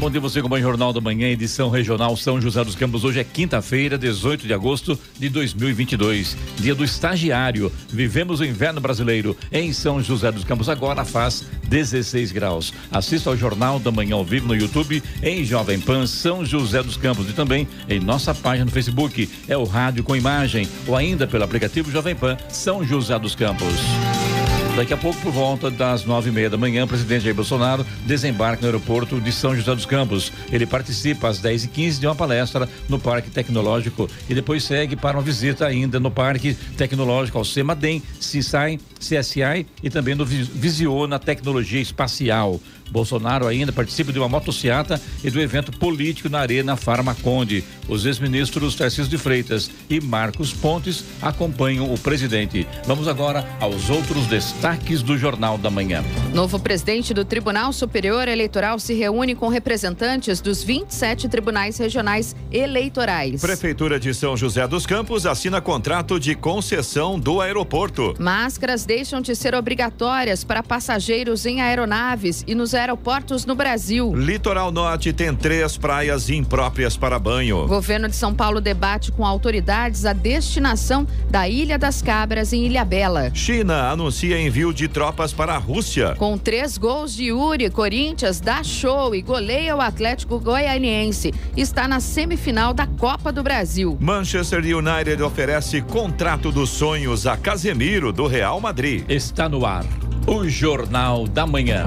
bom dia você com o Jornal da Manhã, edição regional São José dos Campos. Hoje é quinta-feira, 18 de agosto de 2022, dia do estagiário. Vivemos o inverno brasileiro em São José dos Campos. Agora faz 16 graus. Assista ao Jornal da Manhã ao vivo no YouTube, em Jovem Pan São José dos Campos e também em nossa página no Facebook. É o rádio com imagem ou ainda pelo aplicativo Jovem Pan São José dos Campos. Daqui a pouco, por volta das nove e meia da manhã, o presidente Jair Bolsonaro desembarca no aeroporto de São José dos Campos. Ele participa às dez e quinze de uma palestra no Parque Tecnológico e depois segue para uma visita ainda no Parque Tecnológico ao CEMADEM, CISAI, CSI e também no Visiona Tecnologia Espacial. Bolsonaro ainda participa de uma motociata e do evento político na Arena Farmaconde. Os ex-ministros Tarcísio de Freitas e Marcos Pontes acompanham o presidente. Vamos agora aos outros destaques do Jornal da Manhã. Novo presidente do Tribunal Superior Eleitoral se reúne com representantes dos 27 tribunais regionais eleitorais. Prefeitura de São José dos Campos assina contrato de concessão do aeroporto. Máscaras deixam de ser obrigatórias para passageiros em aeronaves e nos aeroportos no Brasil. Litoral Norte tem três praias impróprias para banho. Governo de São Paulo debate com autoridades a destinação da Ilha das Cabras em Ilhabela. China anuncia envio de tropas para a Rússia. Com três gols de Yuri, Corinthians dá show e goleia o Atlético Goianiense. Está na semifinal da Copa do Brasil. Manchester United oferece contrato dos sonhos a Casemiro do Real Madrid. Está no ar o Jornal da Manhã.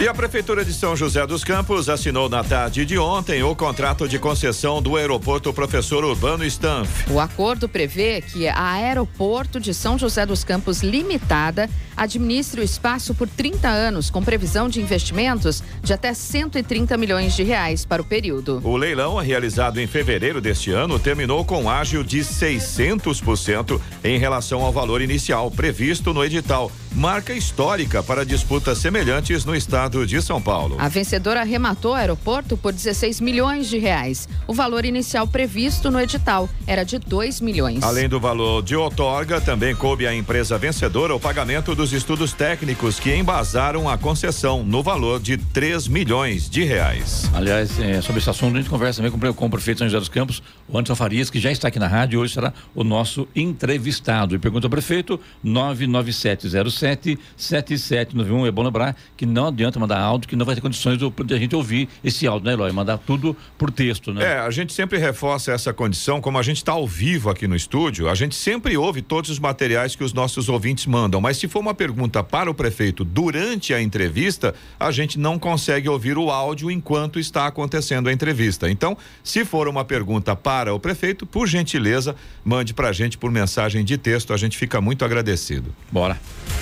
E a Prefeitura de São José dos Campos assinou na tarde de ontem o contrato de concessão do aeroporto Professor Urbano Stanf. O acordo prevê que a Aeroporto de São José dos Campos Limitada administre o espaço por 30 anos, com previsão de investimentos de até 130 milhões de reais para o período. O leilão, realizado em fevereiro deste ano, terminou com ágio de 600% em relação ao valor inicial previsto no edital, marca histórica para disputas semelhantes no estado de São Paulo. A vencedora arrematou o aeroporto por 16 milhões de reais. O valor inicial previsto no edital era de 2 milhões. Além do valor de outorga, também coube à empresa vencedora o pagamento dos estudos técnicos que embasaram a concessão no valor de 3 milhões de reais. Aliás, é, sobre esse assunto, a gente conversa também com, com o prefeito São José dos Campos, o Anderson Farias, que já está aqui na rádio e hoje será o nosso entrevistado. E pergunta ao prefeito: 99707 7791. É bom lembrar que não adianta mandar áudio, que não vai ter condições de, de a gente ouvir esse áudio, né, Eloy? Mandar tudo por texto, né? É, a gente sempre reforça essa condição, como a gente está ao vivo aqui no estúdio, a gente sempre ouve todos os materiais que os nossos ouvintes mandam, mas se for uma pergunta para o prefeito durante a entrevista, a gente não consegue ouvir o áudio enquanto está acontecendo a entrevista. Então, se for uma pergunta para o prefeito, por gentileza, mande para a gente por mensagem de texto, a gente fica muito agradecido. Bora.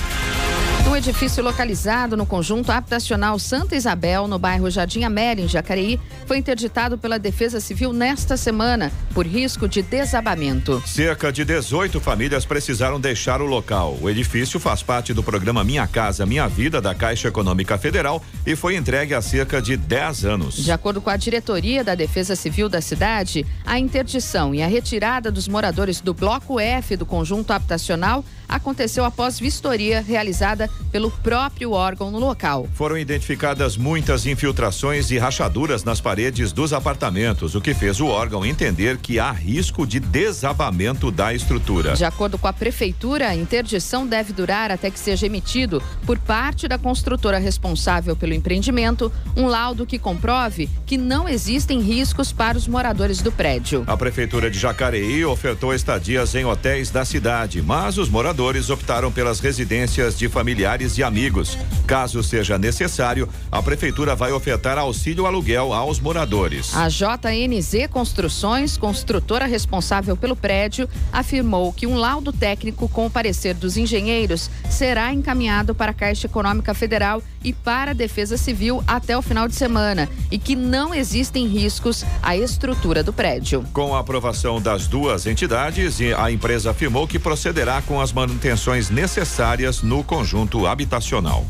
Bye. Um edifício localizado no conjunto habitacional Santa Isabel, no bairro Jardim Amélia, em Jacareí, foi interditado pela Defesa Civil nesta semana por risco de desabamento. Cerca de 18 famílias precisaram deixar o local. O edifício faz parte do programa Minha Casa Minha Vida da Caixa Econômica Federal e foi entregue há cerca de 10 anos. De acordo com a diretoria da Defesa Civil da cidade, a interdição e a retirada dos moradores do bloco F do conjunto habitacional aconteceu após vistoria realizada pelo próprio órgão no local. Foram identificadas muitas infiltrações e rachaduras nas paredes dos apartamentos, o que fez o órgão entender que há risco de desabamento da estrutura. De acordo com a prefeitura, a interdição deve durar até que seja emitido, por parte da construtora responsável pelo empreendimento, um laudo que comprove que não existem riscos para os moradores do prédio. A prefeitura de Jacareí ofertou estadias em hotéis da cidade, mas os moradores optaram pelas residências de familiares e amigos. Caso seja necessário, a prefeitura vai ofertar auxílio aluguel aos moradores. A JNZ Construções, construtora responsável pelo prédio, afirmou que um laudo técnico com o parecer dos engenheiros será encaminhado para a Caixa Econômica Federal e para a Defesa Civil até o final de semana e que não existem riscos à estrutura do prédio. Com a aprovação das duas entidades, a empresa afirmou que procederá com as manutenções necessárias no conjunto habitacional.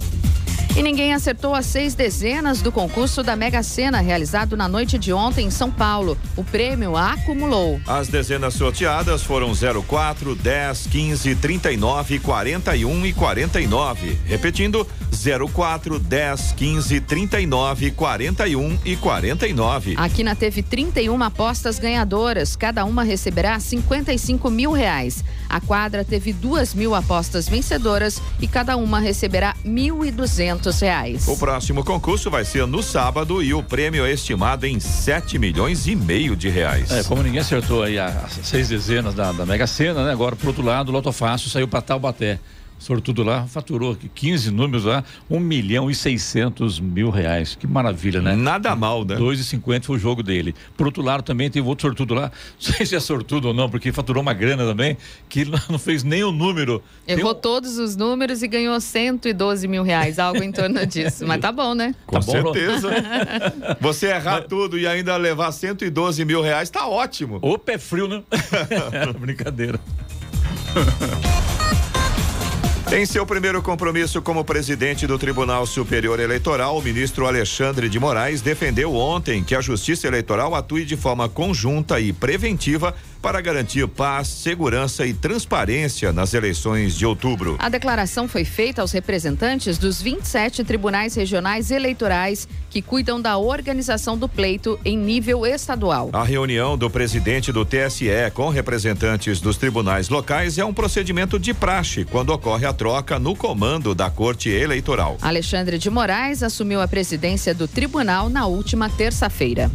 E ninguém acertou as seis dezenas do concurso da Mega Sena realizado na noite de ontem em São Paulo. O prêmio acumulou. As dezenas sorteadas foram 04, 10, 15, 39, 41 e 49. Repetindo, 04, 10, 15, 39, 41 e 49. A Quina teve 31 apostas ganhadoras, cada uma receberá 55 mil reais. A quadra teve duas mil apostas vencedoras e cada uma receberá 1.200 reais. O próximo concurso vai ser no sábado e o prêmio é estimado em 7 milhões e meio de reais. É, como ninguém acertou aí as seis dezenas da, da Mega Sena, né? Agora, por outro lado, o Loto Fácil saiu para Taubaté sortudo lá, faturou 15 números lá, 1 milhão e 600 mil reais. Que maravilha, né? Nada mal, né? 2,50 foi o jogo dele. Por outro lado, também tem outro sortudo lá, não sei se é sortudo ou não, porque faturou uma grana também, que não fez nem o número. Errou um... todos os números e ganhou 112 mil reais, algo em torno disso. Mas tá bom, né? Com tá certeza. Você errar Mas... tudo e ainda levar 112 mil reais, tá ótimo. O pé frio, né? Brincadeira. Em seu primeiro compromisso como presidente do Tribunal Superior Eleitoral, o ministro Alexandre de Moraes defendeu ontem que a Justiça Eleitoral atue de forma conjunta e preventiva para garantir paz, segurança e transparência nas eleições de outubro. A declaração foi feita aos representantes dos 27 tribunais regionais eleitorais que cuidam da organização do pleito em nível estadual. A reunião do presidente do TSE com representantes dos tribunais locais é um procedimento de praxe quando ocorre a troca no comando da Corte Eleitoral. Alexandre de Moraes assumiu a presidência do tribunal na última terça-feira.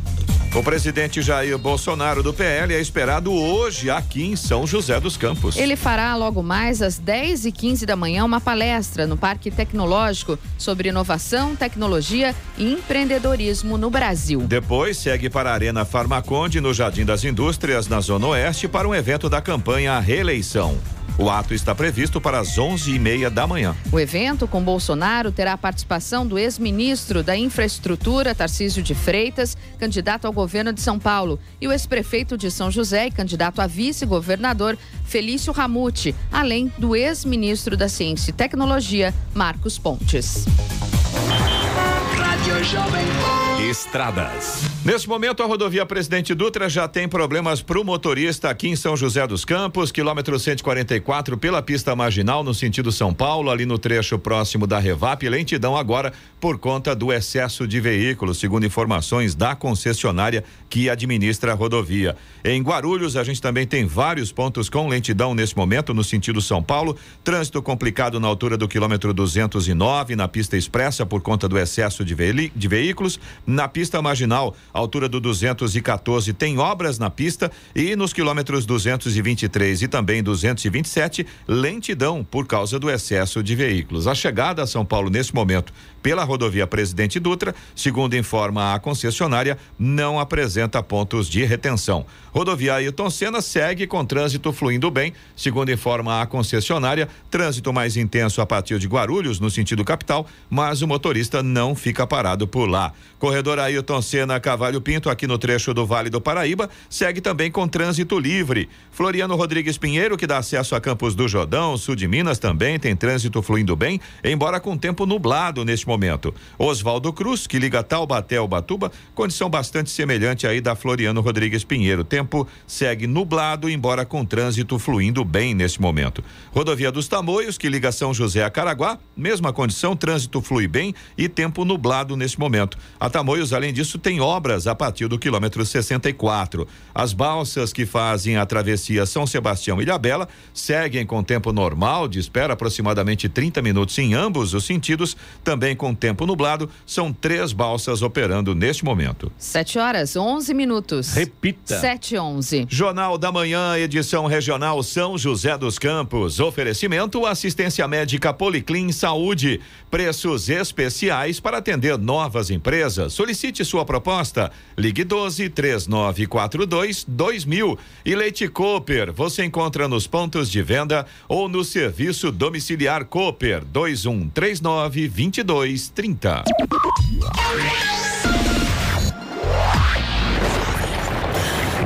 O presidente Jair Bolsonaro do PL é esperado hoje aqui em São José dos Campos. Ele fará logo mais às 10 e 15 da manhã uma palestra no Parque Tecnológico sobre inovação, tecnologia e empreendedorismo no Brasil. Depois segue para a Arena Farmaconde no Jardim das Indústrias, na Zona Oeste, para um evento da campanha Reeleição. O ato está previsto para as 11h30 da manhã. O evento com Bolsonaro terá a participação do ex-ministro da Infraestrutura, Tarcísio de Freitas, candidato ao governo de São Paulo, e o ex-prefeito de São José e candidato a vice-governador, Felício Ramute, além do ex-ministro da Ciência e Tecnologia, Marcos Pontes. Estradas. Nesse momento, a rodovia Presidente Dutra já tem problemas para o motorista aqui em São José dos Campos, quilômetro 144, pela pista marginal, no sentido São Paulo, ali no trecho próximo da Revap. Lentidão agora por conta do excesso de veículos, segundo informações da concessionária que administra a rodovia. Em Guarulhos, a gente também tem vários pontos com lentidão nesse momento, no sentido São Paulo. Trânsito complicado na altura do quilômetro 209, na pista expressa, por conta do excesso de, de veículos. Na pista marginal, altura do 214, tem obras na pista e nos quilômetros 223 e também 227, lentidão por causa do excesso de veículos. A chegada a São Paulo nesse momento pela rodovia Presidente Dutra, segundo informa a concessionária, não apresenta pontos de retenção. Rodovia Ailton Senna segue com trânsito fluindo bem, segundo informa a concessionária, trânsito mais intenso a partir de Guarulhos, no sentido capital, mas o motorista não fica parado por lá. Corredor Ailton Senna Cavalho Pinto, aqui no trecho do Vale do Paraíba, segue também com trânsito livre. Floriano Rodrigues Pinheiro, que dá acesso a Campos do Jordão, sul de Minas, também tem trânsito fluindo bem, embora com tempo nublado neste momento. Oswaldo Cruz, que liga Taubaté ao Batuba, condição bastante semelhante aí da Floriano Rodrigues Pinheiro. Tempo segue nublado, embora com trânsito fluindo bem neste momento. Rodovia dos Tamoios, que liga São José a Caraguá, mesma condição, trânsito flui bem e tempo nublado nesse momento. A Tamoios, além disso, tem obras a partir do quilômetro 64. As balsas que fazem a travessia São Sebastião e Ilhabela seguem com tempo normal, de espera aproximadamente 30 minutos em ambos os sentidos, também com tempo nublado. São três balsas operando neste momento. 7 horas, 11 minutos. Repita. 7 11. Jornal da Manhã, edição regional São José dos Campos. Oferecimento assistência médica Policlin Saúde. Preços especiais para atender novas empresas. Solicite sua proposta. Ligue 12 3942 2000. E Leite Cooper, você encontra nos pontos de venda ou no serviço domiciliar Cooper 2139 2230.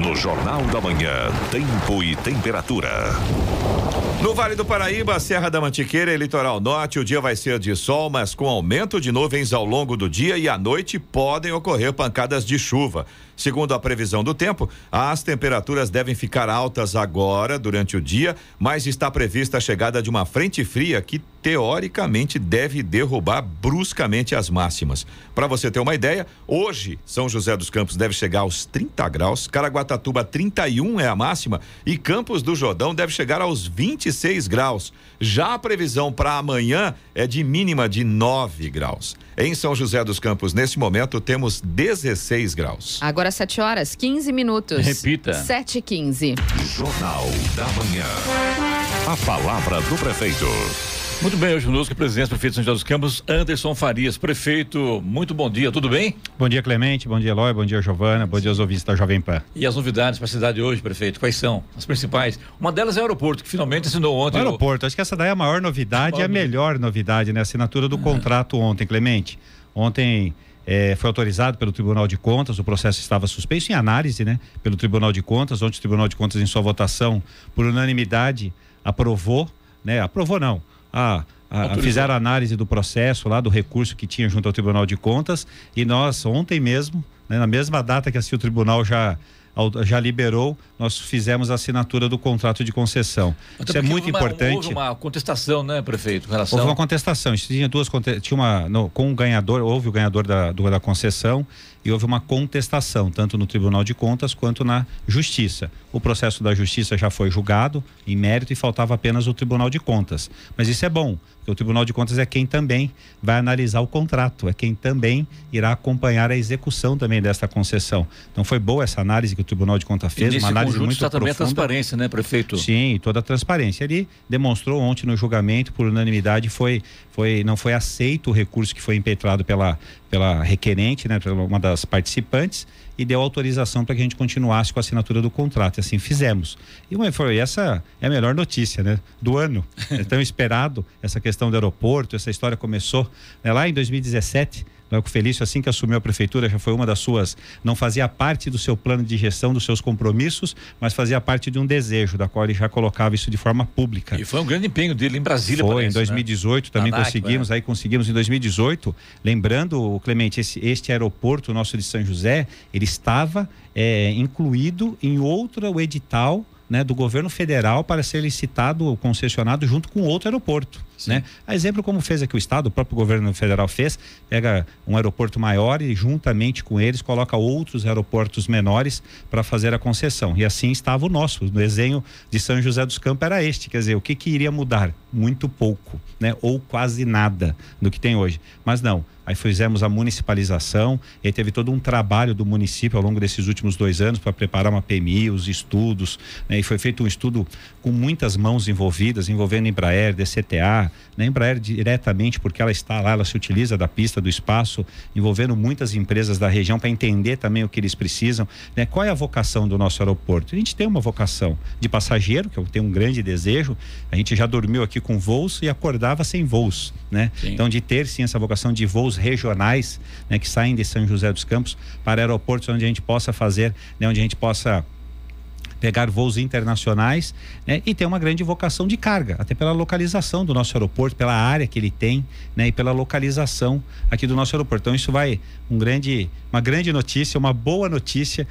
No Jornal da Manhã, tempo e temperatura. No Vale do Paraíba, Serra da Mantiqueira e Litoral Norte, o dia vai ser de sol, mas com aumento de nuvens ao longo do dia e à noite podem ocorrer pancadas de chuva. Segundo a previsão do tempo, as temperaturas devem ficar altas agora durante o dia, mas está prevista a chegada de uma frente fria que teoricamente deve derrubar bruscamente as máximas. Para você ter uma ideia, hoje São José dos Campos deve chegar aos 30 graus, Caraguatatuba 31 é a máxima e Campos do Jordão deve chegar aos 26 graus. Já a previsão para amanhã é de mínima de 9 graus. Em São José dos Campos, nesse momento, temos 16 graus. Agora 7 horas, 15 minutos. Repita. 7 e 15. Jornal da Manhã. A palavra do prefeito. Muito bem, hoje conosco, presidente do prefeito de São José dos Campos, Anderson Farias. Prefeito, muito bom dia, tudo bem? Bom dia, Clemente. Bom dia, Eloy. Bom dia, Giovana. Bom dia aos ouvintes da Jovem Pan. E as novidades para a cidade hoje, prefeito? Quais são as principais? Uma delas é o aeroporto, que finalmente assinou ontem. O aeroporto, acho que essa daí é a maior novidade, é a melhor novidade, né? A assinatura do contrato ontem, Clemente. Ontem eh, foi autorizado pelo Tribunal de Contas, o processo estava suspenso em análise, né? Pelo Tribunal de Contas. Ontem o Tribunal de Contas, em sua votação, por unanimidade, aprovou, né? Aprovou não. A, a, fizeram a análise do processo lá, do recurso que tinha junto ao Tribunal de Contas. E nós, ontem mesmo, né, na mesma data que assim, o tribunal já já liberou, nós fizemos a assinatura do contrato de concessão. Até Isso é muito houve uma- importante. Houve uma contestação, né, prefeito, com relação. Houve uma contestação. Tinha duas tinha uma no- com o ganhador, houve o ganhador da, do- da concessão e houve uma contestação tanto no Tribunal de Contas quanto na Justiça. O processo da Justiça já foi julgado em mérito e faltava apenas o Tribunal de Contas. Mas isso é bom, porque o Tribunal de Contas é quem também vai analisar o contrato, é quem também irá acompanhar a execução também desta concessão. Então foi boa essa análise que o Tribunal de Contas fez, uma análise muito está também a profunda. transparência, né, prefeito? Sim, toda a transparência. Ele demonstrou ontem no julgamento, por unanimidade, foi, foi, não foi aceito o recurso que foi impetrado pela, pela requerente, né, pela uma das participantes, e deu autorização para que a gente continuasse com a assinatura do contrato. E assim fizemos. E uma, foi, essa é a melhor notícia né, do ano. É tão esperado essa questão do aeroporto, essa história começou né, lá em 2017. Né, O Felício, assim que assumiu a prefeitura, já foi uma das suas. Não fazia parte do seu plano de gestão, dos seus compromissos, mas fazia parte de um desejo, da qual ele já colocava isso de forma pública. E foi um grande empenho dele em Brasília, Foi, parece, em 2018 também Na NAC, conseguimos, né? aí conseguimos em 2018. Lembrando, Clemente, esse, este aeroporto nosso de São José, ele estava eh, incluído em outro edital né, do governo federal para ser licitado, concessionado junto com outro aeroporto. Né? A exemplo como fez aqui o estado, o próprio governo federal fez, pega um aeroporto maior e juntamente com eles coloca outros aeroportos menores para fazer a concessão. E assim estava o nosso, o desenho de São José dos Campos era este, quer dizer, o que, que iria mudar? Muito pouco, né? Ou quase nada do que tem hoje. Mas não, aí fizemos a municipalização, e aí teve todo um trabalho do município ao longo desses últimos dois anos para preparar uma PMI, os estudos, né? e foi feito um estudo com muitas mãos envolvidas, envolvendo Embraer, DCTA, né? Embraer diretamente, porque ela está lá, ela se utiliza da pista, do espaço, envolvendo muitas empresas da região para entender também o que eles precisam, né? Qual é a vocação do nosso aeroporto? A gente tem uma vocação de passageiro, que eu tenho um grande desejo, a gente já dormiu aqui com voos e acordava sem voos, né? Sim. Então de ter sim essa vocação de voos regionais, né, que saem de São José dos Campos para aeroportos onde a gente possa fazer, né, onde a gente possa pegar voos internacionais né? e tem uma grande vocação de carga, até pela localização do nosso aeroporto, pela área que ele tem né? e pela localização aqui do nosso aeroporto. Então isso vai um grande, uma grande notícia, uma boa notícia.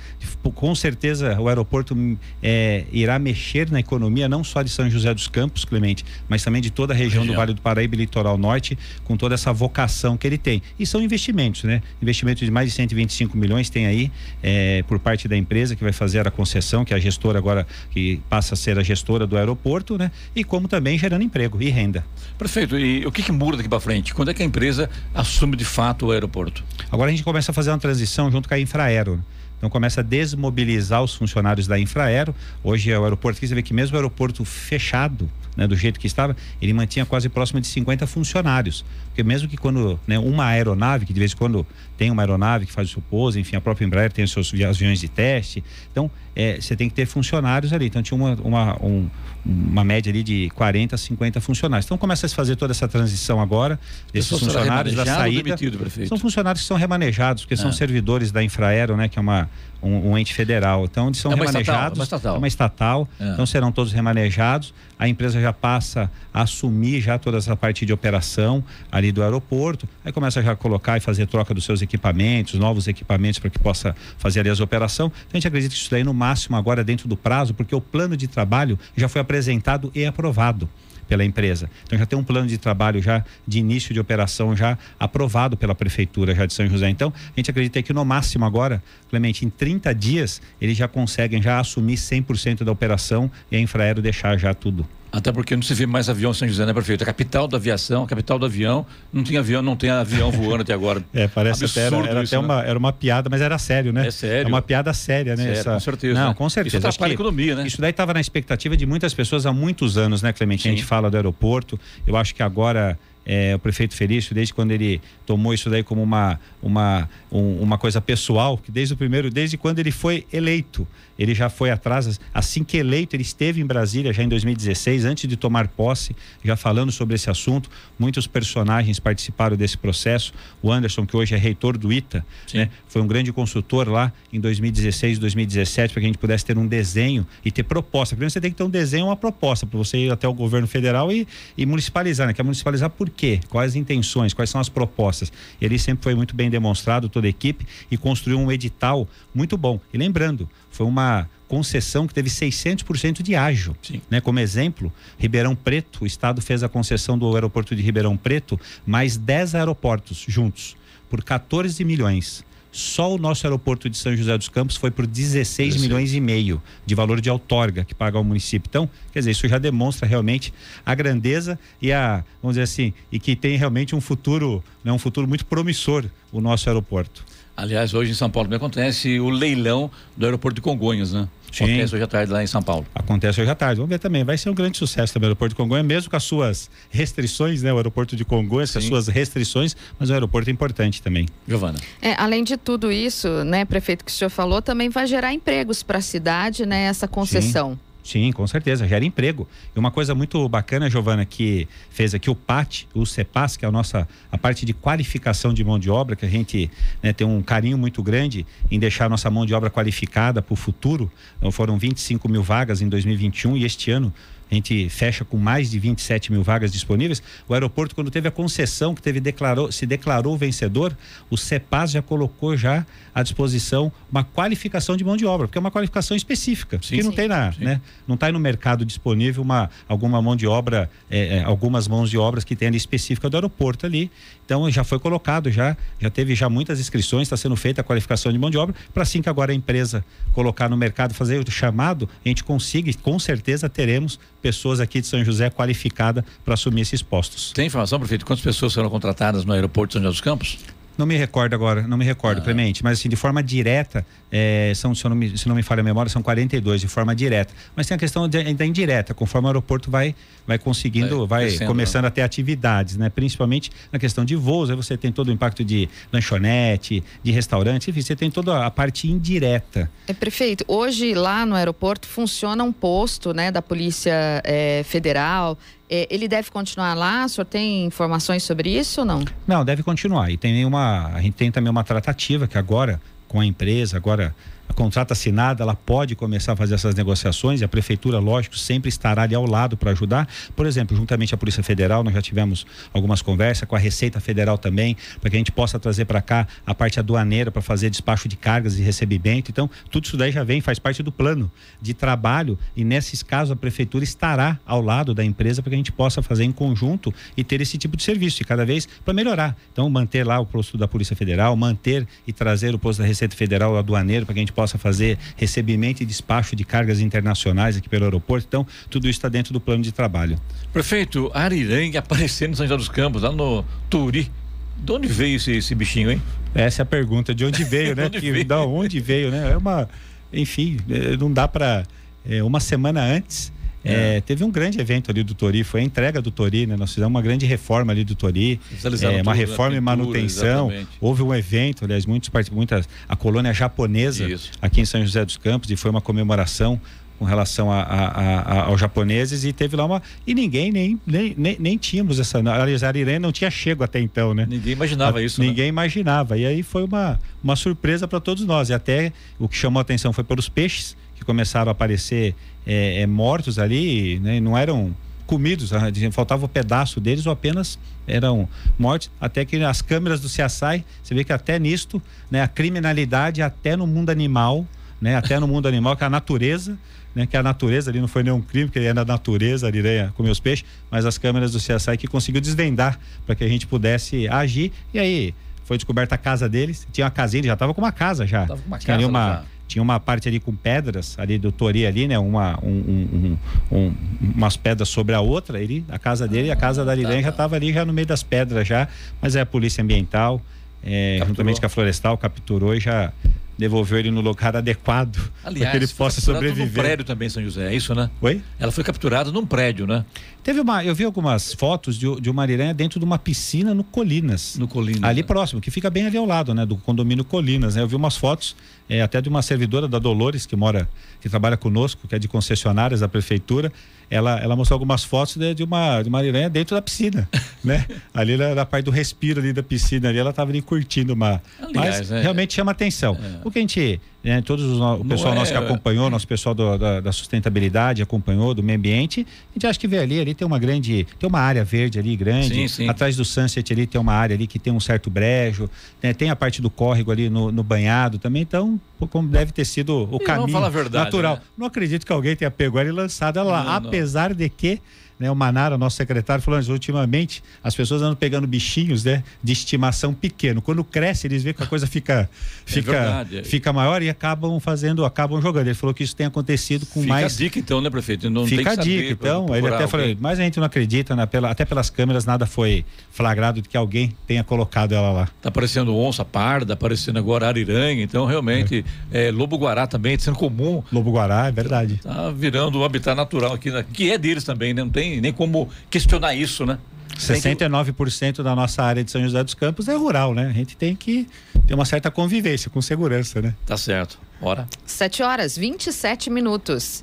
Com certeza o aeroporto é, irá mexer na economia não só de São José dos Campos, Clemente, mas também de toda a região, região. do Vale do Paraíba e Litoral Norte, com toda essa vocação que ele tem. E são investimentos, né? Investimentos de mais de 125 milhões tem aí é, por parte da empresa que vai fazer a concessão, que é a gestora agora que passa a ser a gestora do aeroporto, né? E como também gerando emprego e renda. Prefeito, e o que, que muda daqui para frente? Quando é que a empresa assume de fato o aeroporto? Agora a gente começa a fazer uma transição junto com a Infraero. Então começa a desmobilizar os funcionários da Infraero. Hoje é o aeroporto aqui, você vê que mesmo o aeroporto fechado, né, do jeito que estava, ele mantinha quase próximo de 50 funcionários. Porque mesmo que quando né, uma aeronave, que de vez em quando tem uma aeronave que faz o seu pouso, enfim, a própria Embraer tem os seus aviões de teste. Então, é, você tem que ter funcionários ali. Então, tinha uma, uma, um, uma média ali de 40, 50 funcionários. Então, começa a se fazer toda essa transição agora, desses funcionários da saída. Demitido, são funcionários que são remanejados, porque são ah. servidores da Infraero, né, que é uma, um, um ente federal. Então, eles são é remanejados. Estatal, é uma estatal. É uma estatal. Então, serão todos remanejados. A empresa já passa a assumir já toda essa parte de operação ali do aeroporto. Aí começa já a colocar e fazer troca dos seus equipamentos, novos equipamentos para que possa fazer ali as operações. Então, a gente acredita que isso daí no máximo agora dentro do prazo, porque o plano de trabalho já foi apresentado e aprovado pela empresa. Então já tem um plano de trabalho já de início de operação já aprovado pela prefeitura já de São José. Então, a gente acredita que no máximo agora, Clemente, em 30 dias, eles já conseguem já assumir 100% da operação e a Infraero deixar já tudo até porque não se vê mais avião em São José, né, prefeito? A capital da aviação, a capital do avião, não tem avião, não tem avião voando até agora. É, parece Absurdo até era, era isso, até né? uma, era uma piada, mas era sério, né? É sério. É uma piada séria, né? Sério, Essa... Com certeza. Não, com certeza. Isso atrapalha a economia, né? Isso daí estava na expectativa de muitas pessoas há muitos anos, né, Clemente? Sim. A gente fala do aeroporto. Eu acho que agora é, o prefeito Felício, desde quando ele tomou isso daí como uma, uma, um, uma coisa pessoal, que desde o primeiro, desde quando ele foi eleito, ele já foi atrás, assim que eleito, ele esteve em Brasília já em 2016, antes de tomar posse, já falando sobre esse assunto. Muitos personagens participaram desse processo. O Anderson, que hoje é reitor do ITA, né, foi um grande consultor lá em 2016, 2017, para que a gente pudesse ter um desenho e ter proposta. Primeiro você tem que ter um desenho, uma proposta, para você ir até o governo federal e, e municipalizar, né? Quer municipalizar por quê? Quais as intenções, quais são as propostas? Ele sempre foi muito bem demonstrado, toda a equipe, e construiu um edital muito bom. E lembrando, foi uma concessão que teve 600% de ágio. Sim. Né? Como exemplo, Ribeirão Preto, o Estado fez a concessão do aeroporto de Ribeirão Preto, mais 10 aeroportos juntos, por 14 milhões. Só o nosso aeroporto de São José dos Campos foi por 16 milhões e meio de valor de outorga que paga ao município. Então, quer dizer, isso já demonstra realmente a grandeza e a, vamos dizer assim, e que tem realmente um futuro, né, um futuro muito promissor o nosso aeroporto. Aliás, hoje em São Paulo também acontece o leilão do aeroporto de Congonhas, né? Sim. Acontece hoje à tarde lá em São Paulo. Acontece hoje à tarde. Vamos ver também. Vai ser um grande sucesso também o aeroporto de Congonhas, mesmo com as suas restrições, né? O aeroporto de Congonhas, com as suas restrições, mas o aeroporto é importante também. Giovana. É, além de tudo isso, né, prefeito, que o senhor falou, também vai gerar empregos para a cidade, né? Essa concessão. Sim. Sim, com certeza, gera emprego. E uma coisa muito bacana, Giovana, que fez aqui o PAT, o CEPAS, que é a nossa a parte de qualificação de mão de obra, que a gente né, tem um carinho muito grande em deixar a nossa mão de obra qualificada para o futuro. Então, foram 25 mil vagas em 2021 e este ano a gente fecha com mais de 27 mil vagas disponíveis. O aeroporto, quando teve a concessão que teve declarou, se declarou vencedor, o CEPAS já colocou já à disposição uma qualificação de mão de obra, porque é uma qualificação específica, sim, que não sim, tem na, sim. né? Não está no mercado disponível uma alguma mão de obra, é, é, algumas mãos de obras que tem ali específica do aeroporto ali. Então já foi colocado já, já teve já muitas inscrições, está sendo feita a qualificação de mão de obra para assim que agora a empresa colocar no mercado, fazer o chamado, a gente consiga, com certeza teremos pessoas aqui de São José qualificadas para assumir esses postos. Tem informação, prefeito, quantas pessoas serão contratadas no aeroporto de São José dos Campos? Não me recordo agora, não me recordo, ah. Clemente, mas assim, de forma direta, é, são, se, não me, se não me falha a memória, são 42 de forma direta. Mas tem a questão da indireta, conforme o aeroporto vai, vai conseguindo, vai, vai começando né? a ter atividades, né? Principalmente na questão de voos, aí você tem todo o impacto de lanchonete, de restaurante, enfim, você tem toda a parte indireta. É, prefeito, hoje lá no aeroporto funciona um posto, né, da Polícia é, Federal, ele deve continuar lá? O senhor tem informações sobre isso ou não? Não, deve continuar. E tem uma. A gente tem também uma tratativa que agora, com a empresa, agora contrato assinado, ela pode começar a fazer essas negociações e a prefeitura, lógico, sempre estará ali ao lado para ajudar. Por exemplo, juntamente à Polícia Federal, nós já tivemos algumas conversas com a Receita Federal também, para que a gente possa trazer para cá a parte aduaneira para fazer despacho de cargas e recebimento. Então, tudo isso daí já vem, faz parte do plano de trabalho e nesses casos a prefeitura estará ao lado da empresa para que a gente possa fazer em conjunto e ter esse tipo de serviço e cada vez para melhorar. Então, manter lá o posto da Polícia Federal, manter e trazer o posto da Receita Federal aduaneiro para que a gente possa fazer recebimento e despacho de cargas internacionais aqui pelo aeroporto. Então, tudo isso está dentro do plano de trabalho. Prefeito, Arirangue aparecendo em São José dos Campos, lá no Turi. De onde veio esse, esse bichinho, hein? Essa é a pergunta, de onde veio, né? onde veio? Da onde veio, né? É uma, enfim, é, não dá para é, uma semana antes é. É, teve um grande evento ali do Tori, foi a entrega do Tori, né? Nós fizemos uma grande reforma ali do Tori, é, uma reforma e manutenção. Exatamente. Houve um evento, aliás, muitos muitas a colônia japonesa Isso. aqui em São José dos Campos e foi uma comemoração com relação a, a, a, aos japoneses e teve lá uma e ninguém nem nem, nem, nem tínhamos essa aliás a Arirene não tinha chego até então né ninguém imaginava isso né? ninguém né? imaginava e aí foi uma uma surpresa para todos nós e até o que chamou a atenção foi pelos peixes que começaram a aparecer é, é, mortos ali, né? não eram comidos, faltava o um pedaço deles ou apenas eram mortos, até que as câmeras do CSI, você vê que até nisto, né, a criminalidade até no mundo animal, né, até no mundo animal, que a natureza, né, que a natureza ali não foi nenhum crime, que é na natureza ali, né, comer os peixes, mas as câmeras do CSI que conseguiu desvendar para que a gente pudesse agir, e aí foi descoberta a casa deles, tinha uma casinha, ele já estava com uma casa já. Tava com uma tinha casa uma, já tinha uma parte ali com pedras ali do Tori ali, né? Uma, um, um, um, umas pedras sobre a outra, ele, a casa dele e a casa da Lilian tá, já estava ali já no meio das pedras já, mas é a polícia ambiental, é, juntamente com a florestal, capturou e já devolveu ele no lugar adequado para que ele possa sobreviver. No prédio também, São José, é isso, né? Oi? Ela foi capturada num prédio, né? Teve uma, eu vi algumas fotos de, de uma ariranha dentro de uma piscina no Colinas. No Colinas. Ali né? próximo, que fica bem ali ao lado, né? Do condomínio Colinas, né? Eu vi umas fotos é, até de uma servidora da Dolores que mora, que trabalha conosco, que é de concessionárias da prefeitura ela, ela mostrou algumas fotos de, de uma, de uma ariranha dentro da piscina, né? Ali na, na, parte do respiro ali da piscina ali, ela estava ali curtindo uma. Aliás, mas é, realmente chama atenção. É. O que a gente né, todos os, o pessoal é, nosso que acompanhou, nosso pessoal do, da, da, sustentabilidade acompanhou, do meio ambiente, a gente acha que vê ali, ali tem uma grande, tem uma área verde ali grande, sim, sim. atrás do Sunset ali tem uma área ali que tem um certo brejo, né, tem a parte do córrego ali no, no banhado também, então soon. Como deve ter sido o e caminho verdade, natural. Né? Não acredito que alguém tenha pego ela e lançado ela lá, não, apesar não. de que né? O Manara, nosso secretário, falou antes, ultimamente as pessoas andam pegando bichinhos né, de estimação pequeno. Quando cresce, eles veem que a coisa fica, é fica, é verdade, fica maior e acabam fazendo, acabam jogando. Ele falou que isso tem acontecido com fica mais. Fica a dica, então, né, prefeito? Não fica a dica, então. Ele até falou, mas a gente não acredita, pela, até pelas câmeras nada foi flagrado de que alguém tenha colocado ela lá. Tá aparecendo onça parda, aparecendo agora ariranha, então realmente é. É, lobo-guará também, sendo comum. Lobo-guará, é verdade. Tá virando um habitat natural aqui, né, que é deles também, né? Não tem nem, nem como questionar isso, né? 69% da nossa área de São José dos Campos é rural, né? A gente tem que ter uma certa convivência com segurança, né? Tá certo. Bora. 7 horas 27 minutos.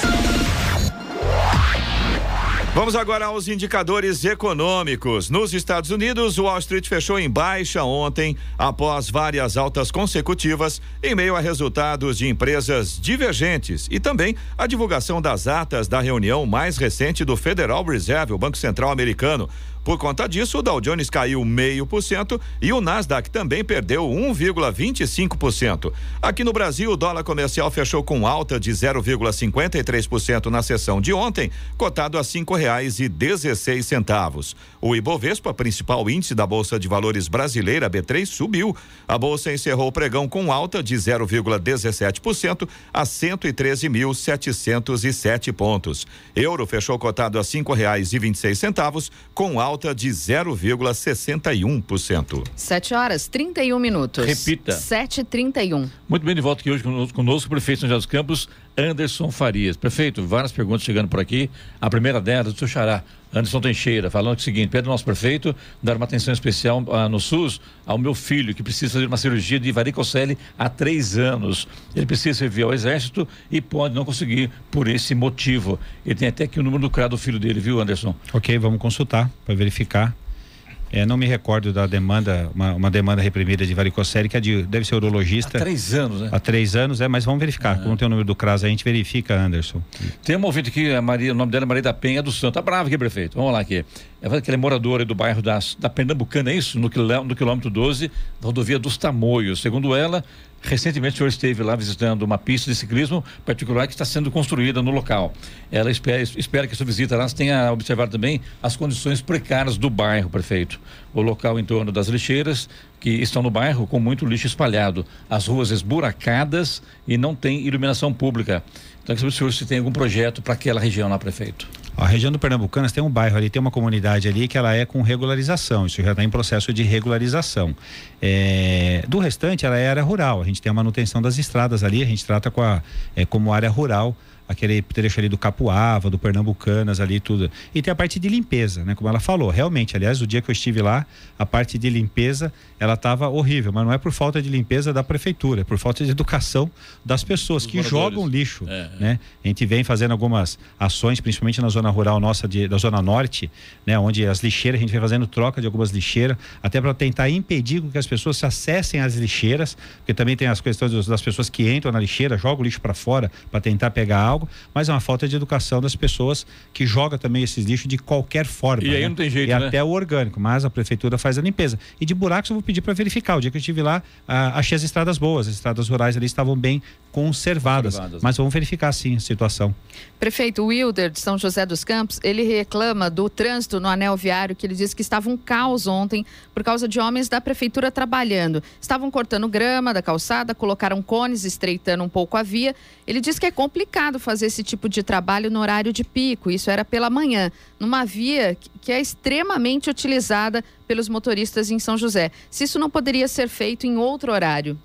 Vamos agora aos indicadores econômicos. Nos Estados Unidos, o Wall Street fechou em baixa ontem, após várias altas consecutivas, em meio a resultados de empresas divergentes e também a divulgação das atas da reunião mais recente do Federal Reserve, o Banco Central Americano. Por conta disso, o Dow Jones caiu meio por cento e o Nasdaq também perdeu 1,25%. Aqui no Brasil, o dólar comercial fechou com alta de 0,53% na sessão de ontem, cotado a cinco reais e dezesseis centavos. O Ibovespa, principal índice da Bolsa de Valores brasileira B3, subiu. A bolsa encerrou o pregão com alta de 0,17% a 113.707 pontos. Euro fechou cotado a cinco reais e vinte centavos, com alta alta de 0,61%. 7 horas 31 minutos. Repita. 7h31. Muito bem, de volta aqui hoje conosco, conosco o prefeito São José dos Campos, Anderson Farias. Prefeito, várias perguntas chegando por aqui. A primeira delas, do seu xará, Anderson Teixeira, falando o seguinte: pede ao nosso prefeito dar uma atenção especial ah, no SUS ao meu filho, que precisa fazer uma cirurgia de varicocele há três anos. Ele precisa servir ao Exército e pode não conseguir por esse motivo. Ele tem até aqui o número do CRA do filho dele, viu, Anderson? Ok, vamos consultar para verificar. É, não me recordo da demanda, uma, uma demanda reprimida de varicocele, que é de, deve ser urologista. Há três anos, né? Há três anos, é, mas vamos verificar. Como tem o número do CRAS, a gente verifica, Anderson. Tem uma ouvinte aqui, a Maria, o nome dela é Maria da Penha do Santo. Tá brava aqui, prefeito. Vamos lá aqui. Ela que é moradora do bairro da, da Pernambucana, é isso? No, quilô, no quilômetro 12, da rodovia dos Tamoios. Segundo ela, Recentemente o senhor esteve lá visitando uma pista de ciclismo particular que está sendo construída no local. Ela espera, espera que a sua visita lá tenha observado também as condições precárias do bairro, prefeito. O local em torno das lixeiras que estão no bairro com muito lixo espalhado, as ruas esburacadas e não tem iluminação pública. Então, se o senhor se tem algum projeto para aquela região lá, prefeito. A região do Pernambucanas tem um bairro ali, tem uma comunidade ali que ela é com regularização, isso já está em processo de regularização. É, do restante, ela é área rural, a gente tem a manutenção das estradas ali, a gente trata com a, é, como área rural aquele trecho ali do Capuava, do Pernambucanas ali tudo. E tem a parte de limpeza, né? Como ela falou, realmente, aliás, o dia que eu estive lá, a parte de limpeza, ela estava horrível, mas não é por falta de limpeza da prefeitura, é por falta de educação das pessoas Os que moradores. jogam lixo, é, é. né? A gente vem fazendo algumas ações, principalmente na zona rural nossa de, da zona norte, né, onde as lixeiras, a gente vem fazendo troca de algumas lixeiras, até para tentar impedir que as pessoas se acessem às lixeiras, porque também tem as questões das pessoas que entram na lixeira, jogam o lixo para fora para tentar pegar algo algo, mas é uma falta de educação das pessoas que jogam também esses lixos de qualquer forma. E aí né? não tem jeito, E né? até o orgânico, mas a prefeitura faz a limpeza. E de buracos eu vou pedir para verificar. O dia que eu estive lá, ah, achei as estradas boas, as estradas rurais ali estavam bem conservadas. conservadas. Mas vamos verificar sim a situação. Prefeito Wilder de São José dos Campos, ele reclama do trânsito no anel viário, que ele disse que estava um caos ontem por causa de homens da prefeitura trabalhando. Estavam cortando grama da calçada, colocaram cones estreitando um pouco a via. Ele diz que é complicado fazer esse tipo de trabalho no horário de pico. Isso era pela manhã, numa via que é extremamente utilizada pelos motoristas em São José. Se isso não poderia ser feito em outro horário?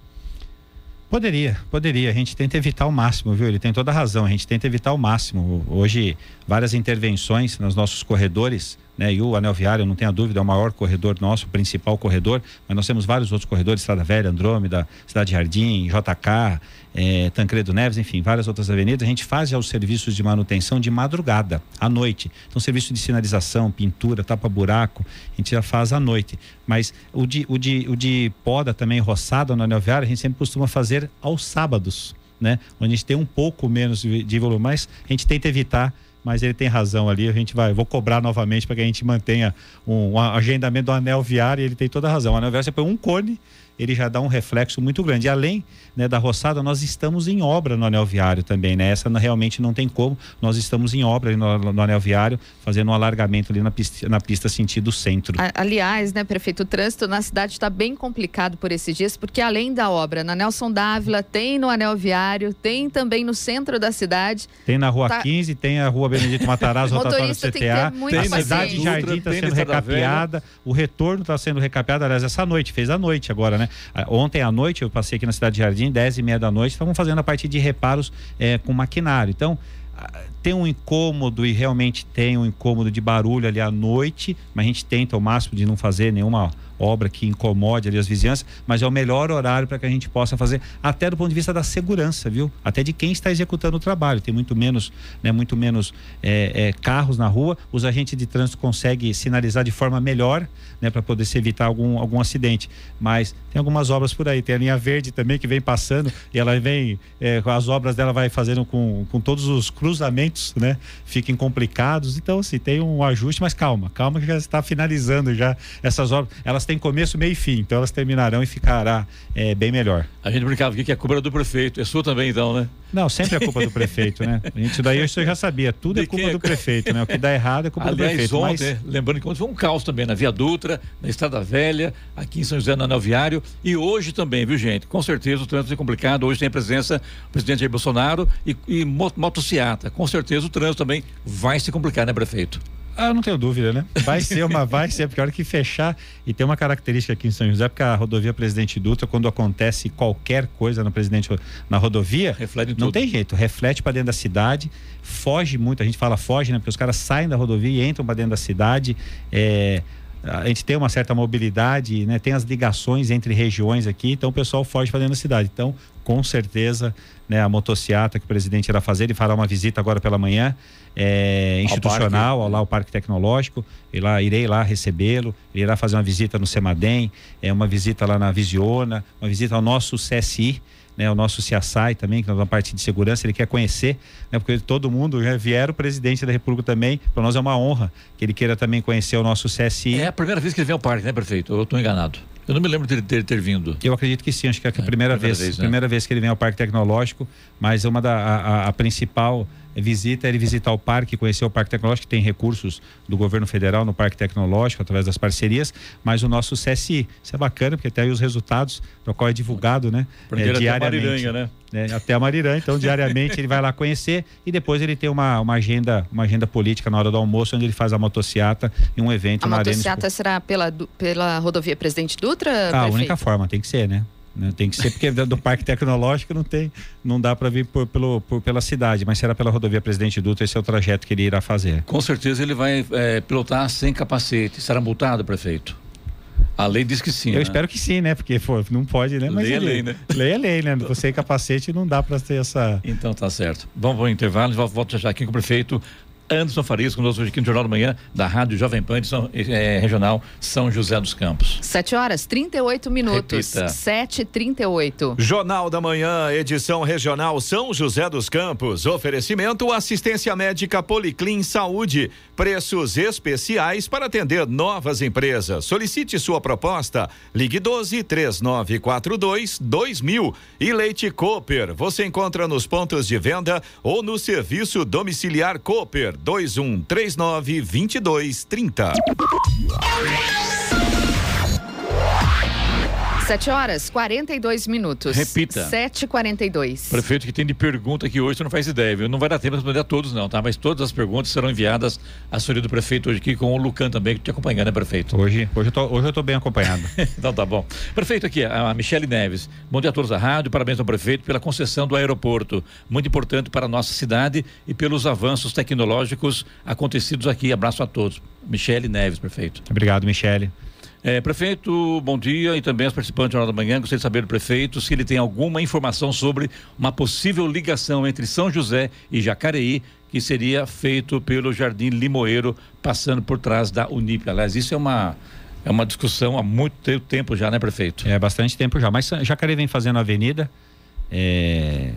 Poderia, poderia. A gente tenta evitar o máximo, viu? Ele tem toda a razão. A gente tenta evitar o máximo. Hoje, várias intervenções nos nossos corredores né? E o Anel Viário, não tenha dúvida, é o maior corredor nosso, principal corredor, mas nós temos vários outros corredores, Estrada Velha, Andrômeda, Cidade Jardim, JK, é, Tancredo Neves, enfim, várias outras avenidas. A gente faz já os serviços de manutenção de madrugada, à noite. Então, serviço de sinalização, pintura, tapa-buraco, a gente já faz à noite. Mas o de, o de, o de poda também, roçada no Anel Viário, a gente sempre costuma fazer aos sábados, né? Onde a gente tem um pouco menos de volume, mas a gente tenta evitar mas ele tem razão ali. A gente vai, vou cobrar novamente para que a gente mantenha um, um, agendamento do anel viário. Ele tem toda a razão. O anel viário você põe um cone ele já dá um reflexo muito grande. E além né, da roçada, nós estamos em obra no anel viário também, né? Essa realmente não tem como. Nós estamos em obra no, no anel viário, fazendo um alargamento ali na pista, na pista sentido centro. Aliás, né, prefeito, o trânsito na cidade está bem complicado por esses dias, porque além da obra na Nelson Dávila, tem no anel viário, tem também no centro da cidade. Tem na rua tá... 15, tem a rua Benedito Matarazzo, rotatório do CTA. Tem, tem a cidade Jardim está sendo recapeada, o retorno está sendo recapeado, aliás, essa noite, fez a noite agora, né? Né? Ontem à noite eu passei aqui na cidade de Jardim, 10 e meia da noite, estavam fazendo a parte de reparos é, com maquinário. Então, tem um incômodo e realmente tem um incômodo de barulho ali à noite, mas a gente tenta ao máximo de não fazer nenhuma obra que incomode ali as vizinhanças, mas é o melhor horário para que a gente possa fazer, até do ponto de vista da segurança, viu? Até de quem está executando o trabalho. Tem muito menos, né, muito menos é, é, carros na rua, os agentes de trânsito conseguem sinalizar de forma melhor, né, para poder se evitar algum, algum acidente. Mas tem algumas obras por aí, tem a linha verde também que vem passando e ela vem, é, as obras dela vai fazendo com, com todos os cruzamentos, né? Fiquem complicados. Então, assim, tem um ajuste, mas calma, calma que já está finalizando já essas obras. Elas têm começo, meio e fim, então elas terminarão e ficará é, bem melhor. A gente brincava aqui que é culpa do prefeito, é sua também então, né? Não, sempre é culpa do prefeito, né? A gente daí eu já sabia, tudo é culpa do prefeito, né? O que dá errado é culpa Aliás, do prefeito. Ontem, mas... lembrando que ontem foi um caos também na Via Dutra, na Estrada Velha, aqui em São José, no Anel Viário, e hoje também, viu gente? Com certeza o trânsito é complicado, hoje tem a presença do presidente Jair Bolsonaro e, e motociata. Com certeza o trânsito também vai se complicar, né, prefeito? Ah, não tenho dúvida, né? Vai ser uma, vai ser, porque a hora que fechar, e tem uma característica aqui em São José, porque a rodovia Presidente Dutra, quando acontece qualquer coisa no presidente na rodovia, reflete não tudo. tem jeito, reflete para dentro da cidade, foge muito, a gente fala foge, né? Porque os caras saem da rodovia e entram para dentro da cidade. É, a gente tem uma certa mobilidade, né? Tem as ligações entre regiões aqui, então o pessoal foge para dentro da cidade. Então, com certeza, né, a motociata que o presidente irá fazer, ele fará uma visita agora pela manhã, é, institucional, ao, lá ao Parque Tecnológico, e lá, irei lá recebê-lo, ele irá fazer uma visita no Semadem, é, uma visita lá na Visiona, uma visita ao nosso CSI, né, o nosso CSI também, que é uma parte de segurança, ele quer conhecer, né, porque todo mundo né, vier o presidente da República também, para nós é uma honra que ele queira também conhecer o nosso CSI. É a primeira vez que ele vem ao parque, né, prefeito? Eu estou enganado. Eu não me lembro dele ter, ter, vindo. Eu acredito que sim, acho que é a primeira, é, primeira vez, vez né? primeira vez que ele vem ao Parque Tecnológico, mas uma da a, a, a principal visita, ele visitar o parque, conhecer o Parque Tecnológico, que tem recursos do governo federal no Parque Tecnológico, através das parcerias, mas o nosso CSI. Isso é bacana, porque até aí os resultados, do qual é divulgado, né? É, diariamente. Até a Mariranha, né? É, até a Marirã, então diariamente ele vai lá conhecer e depois ele tem uma, uma agenda uma agenda política na hora do almoço, onde ele faz a motociata e um evento a na motociata será pela, pela rodovia Presidente Dutra? Ah, a única forma, tem que ser, né? Né? Tem que ser porque do parque tecnológico não tem, não dá para vir por, pelo, por, pela cidade, mas será pela rodovia Presidente Dutra, esse é o trajeto que ele irá fazer. Com certeza ele vai é, pilotar sem capacete. Será multado, prefeito? A lei diz que sim. Eu né? espero que sim, né? Porque pô, não pode, né? Mas lei é lei, né? Lei é lei, né? Você capacete não dá para ter essa. Então tá certo. Vamos para o intervalo, volto já aqui com o prefeito Anderson Farias, conosco hoje aqui no Jornal da Manhã, da Rádio Jovem Pan de São, é, Regional São José dos Campos. 7 horas 38 minutos. Repita. 7 38 Jornal da Manhã, edição regional São José dos Campos. Oferecimento assistência médica Policlin Saúde. Preços especiais para atender novas empresas. Solicite sua proposta. Ligue 12 3942 2000. E Leite Cooper. Você encontra nos pontos de venda ou no serviço domiciliar Cooper 2139 2230. 7 horas 42 minutos. Repita. 7h42. Prefeito, que tem de pergunta aqui hoje, você não faz ideia, viu? Não vai dar tempo de responder a todos, não, tá? Mas todas as perguntas serão enviadas à assessoria do prefeito hoje aqui com o Lucan também, que te acompanhando, né, prefeito? Hoje, hoje, eu, tô, hoje eu tô bem acompanhado. então tá bom. Prefeito, aqui, a Michele Neves. Bom dia a todos da rádio, parabéns ao prefeito pela concessão do aeroporto. Muito importante para a nossa cidade e pelos avanços tecnológicos acontecidos aqui. Abraço a todos. Michele Neves, prefeito. Obrigado, Michele. É, prefeito, bom dia e também aos participantes do Jornal da Manhã. Gostaria de saber do prefeito se ele tem alguma informação sobre uma possível ligação entre São José e Jacareí, que seria feito pelo Jardim Limoeiro, passando por trás da Unip. Aliás, isso é uma, é uma discussão há muito tempo já, né, prefeito? É, bastante tempo já. Mas Jacareí vem fazendo a avenida, é,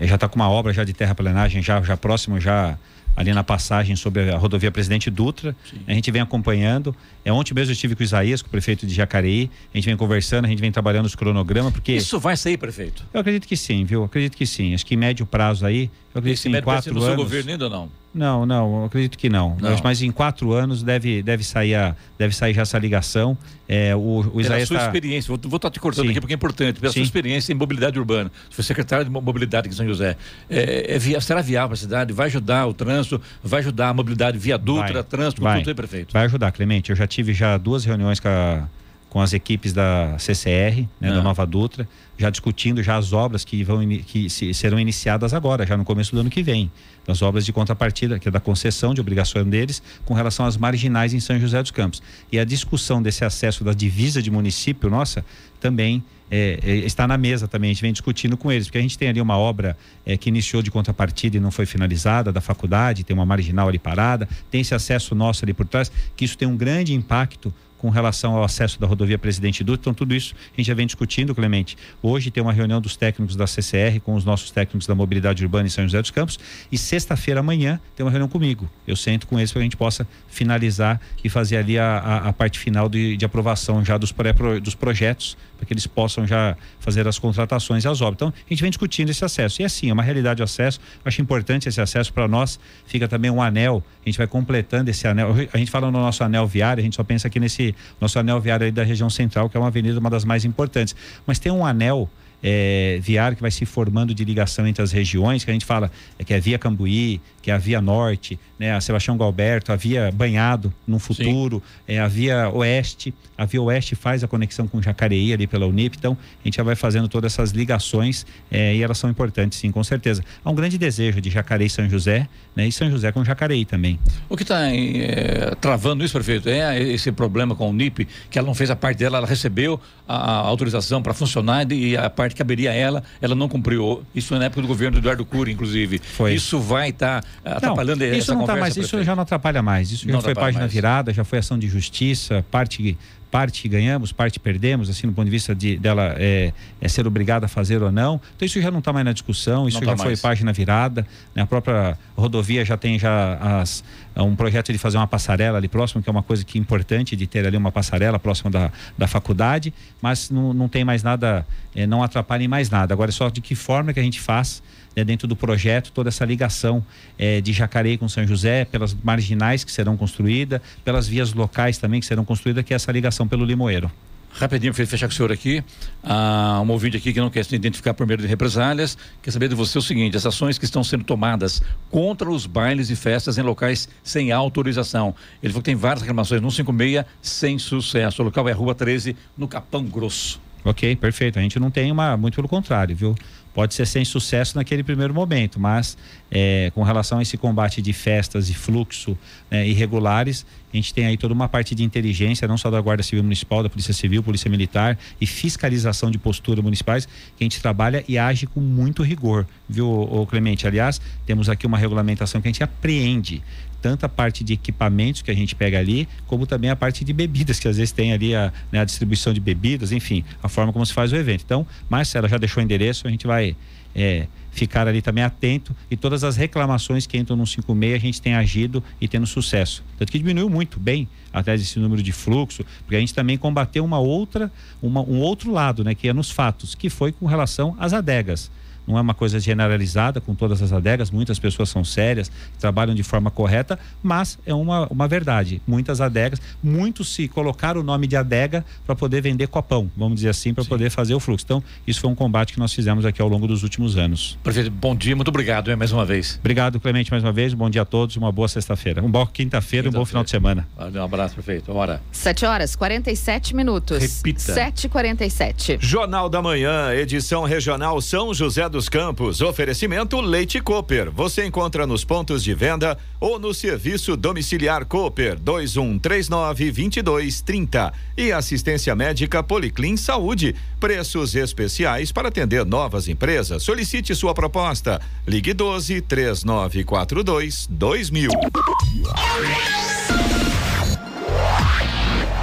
já está com uma obra já de terraplenagem, já, já próximo, já ali na passagem sobre a rodovia Presidente Dutra. Sim. A gente vem acompanhando. É, ontem mesmo eu estive com o Isaías, com o prefeito de Jacareí. A gente vem conversando, a gente vem trabalhando os cronogramas, porque. Isso vai sair, prefeito? Eu acredito que sim, viu? Eu acredito que sim. Acho que em médio prazo aí. Eu acredito que em quatro no anos. seu governo ainda não? Não, não, acredito que não. não. Mas em quatro anos deve, deve, sair, a, deve sair já essa ligação. É, o, o Pela sua tá... experiência, vou, vou estar te cortando Sim. aqui porque é importante, pela Sim. sua experiência em mobilidade urbana. Você foi secretário de mobilidade aqui em São José. É, é será viável para a cidade? Vai ajudar o trânsito? Vai ajudar a mobilidade via Dutra, trânsito, Vai. tudo aí, prefeito? Vai ajudar, Clemente. Eu já tive já duas reuniões com, a- com as equipes da CCR, né, Ah. da Nova Dutra, já discutindo já as obras que vão que se- serão iniciadas agora, já no começo do ano que vem. As obras de contrapartida, que é da concessão de obrigação deles, com relação às marginais em São José dos Campos. E a discussão desse acesso da divisa de município, nossa, também é, é, está na mesa também, a gente vem discutindo com eles, porque a gente tem ali uma obra é, que iniciou de contrapartida e não foi finalizada, da faculdade, tem uma marginal ali parada, tem esse acesso nosso ali por trás, que isso tem um grande impacto com relação ao acesso da rodovia Presidente Dutra. Então, tudo isso a gente já vem discutindo, Clemente. Hoje tem uma reunião dos técnicos da CCR com os nossos técnicos da mobilidade urbana em São José dos Campos. E sexta-feira, amanhã, tem uma reunião comigo. Eu sento com eles para a gente possa finalizar e fazer ali a, a, a parte final de, de aprovação já dos, pré, dos projetos, para que eles possam já fazer as contratações e as obras. Então, a gente vem discutindo esse acesso. E assim, é uma realidade o acesso. Acho importante esse acesso para nós. Fica também um anel. A gente vai completando esse anel. A gente fala no nosso anel viário, a gente só pensa aqui nesse nosso anel viário aí da região central, que é uma avenida uma das mais importantes. Mas tem um anel é, viário que vai se formando de ligação entre as regiões, que a gente fala é, que é a Via Cambuí, que é a Via Norte, né, a Sebastião Galberto, a Via Banhado no futuro, é, a Via Oeste. A Via Oeste faz a conexão com Jacareí ali pela Unip, então a gente já vai fazendo todas essas ligações é, e elas são importantes, sim, com certeza. Há um grande desejo de Jacareí e São José, né, e São José com Jacareí também. O que está é, travando isso, prefeito, é esse problema com o Unip, que ela não fez a parte dela, ela recebeu a, a autorização para funcionar e a parte que caberia a ela, ela não cumpriu. Isso na época do governo do Eduardo Cury, inclusive. Foi. Isso vai estar tá atrapalhando não, isso não tá mais, Isso já não atrapalha mais. Isso não já foi página mais. virada, já foi ação de justiça, parte parte ganhamos, parte perdemos, assim, no ponto de vista de, dela é, é ser obrigada a fazer ou não. Então isso já não está mais na discussão, isso já foi página virada. Né? A própria rodovia já tem já as, um projeto de fazer uma passarela ali próximo, que é uma coisa que é importante de ter ali uma passarela próxima da, da faculdade, mas não, não tem mais nada, é, não atrapalha em mais nada. Agora é só de que forma que a gente faz né, dentro do projeto toda essa ligação é, de Jacareí com São José, pelas marginais que serão construídas, pelas vias locais também que serão construídas, que é essa ligação pelo Limoeiro. Rapidinho, para fechar com o senhor aqui, ah, um ouvinte aqui que não quer se identificar por meio de represálias, quer saber de você o seguinte, as ações que estão sendo tomadas contra os bailes e festas em locais sem autorização. Ele falou que tem várias reclamações no 56 sem sucesso. O local é Rua 13, no Capão Grosso. Ok, perfeito. A gente não tem uma, muito pelo contrário, viu? Pode ser sem sucesso naquele primeiro momento, mas é, com relação a esse combate de festas e fluxo né, irregulares, a gente tem aí toda uma parte de inteligência, não só da Guarda Civil Municipal, da Polícia Civil, Polícia Militar e fiscalização de postura municipais, que a gente trabalha e age com muito rigor, viu, Clemente? Aliás, temos aqui uma regulamentação que a gente apreende tanto a parte de equipamentos que a gente pega ali, como também a parte de bebidas, que às vezes tem ali a, né, a distribuição de bebidas, enfim, a forma como se faz o evento. Então, Marcela já deixou o endereço, a gente vai é, ficar ali também atento e todas as reclamações que entram no 56 a gente tem agido e tendo sucesso. Tanto que diminuiu muito bem até esse número de fluxo, porque a gente também combateu uma outra, uma, um outro lado, né, que é nos fatos, que foi com relação às adegas não é uma coisa generalizada com todas as adegas, muitas pessoas são sérias, trabalham de forma correta, mas é uma, uma verdade. Muitas adegas, muitos se colocaram o nome de adega para poder vender copão, vamos dizer assim, para poder fazer o fluxo. Então, isso foi um combate que nós fizemos aqui ao longo dos últimos anos. Prefeito, bom dia, muito obrigado hein, mais uma vez. Obrigado, Clemente, mais uma vez. Bom dia a todos, uma boa sexta-feira. Um bom quinta-feira e um bom final de semana. Um abraço, prefeito. Hora. 7 horas 47 minutos. Repita. 7h47. Jornal da Manhã, edição regional São José dos Campos. Oferecimento Leite Cooper. Você encontra nos pontos de venda ou no serviço domiciliar Cooper 2139 2230. E assistência médica Policlin Saúde. Preços especiais para atender novas empresas. Solicite sua proposta. Ligue 12 3942 2000.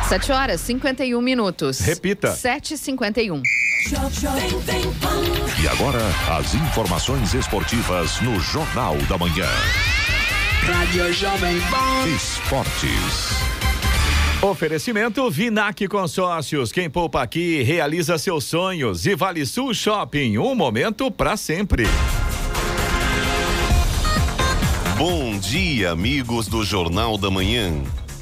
7 horas 51 minutos. Repita. 7h51. E agora, as informações esportivas no Jornal da Manhã. Rádio Jovem Pan. Esportes. Oferecimento Vinac Consórcios. Quem poupa aqui realiza seus sonhos. E Vale Sul Shopping. Um momento para sempre. Bom dia, amigos do Jornal da Manhã.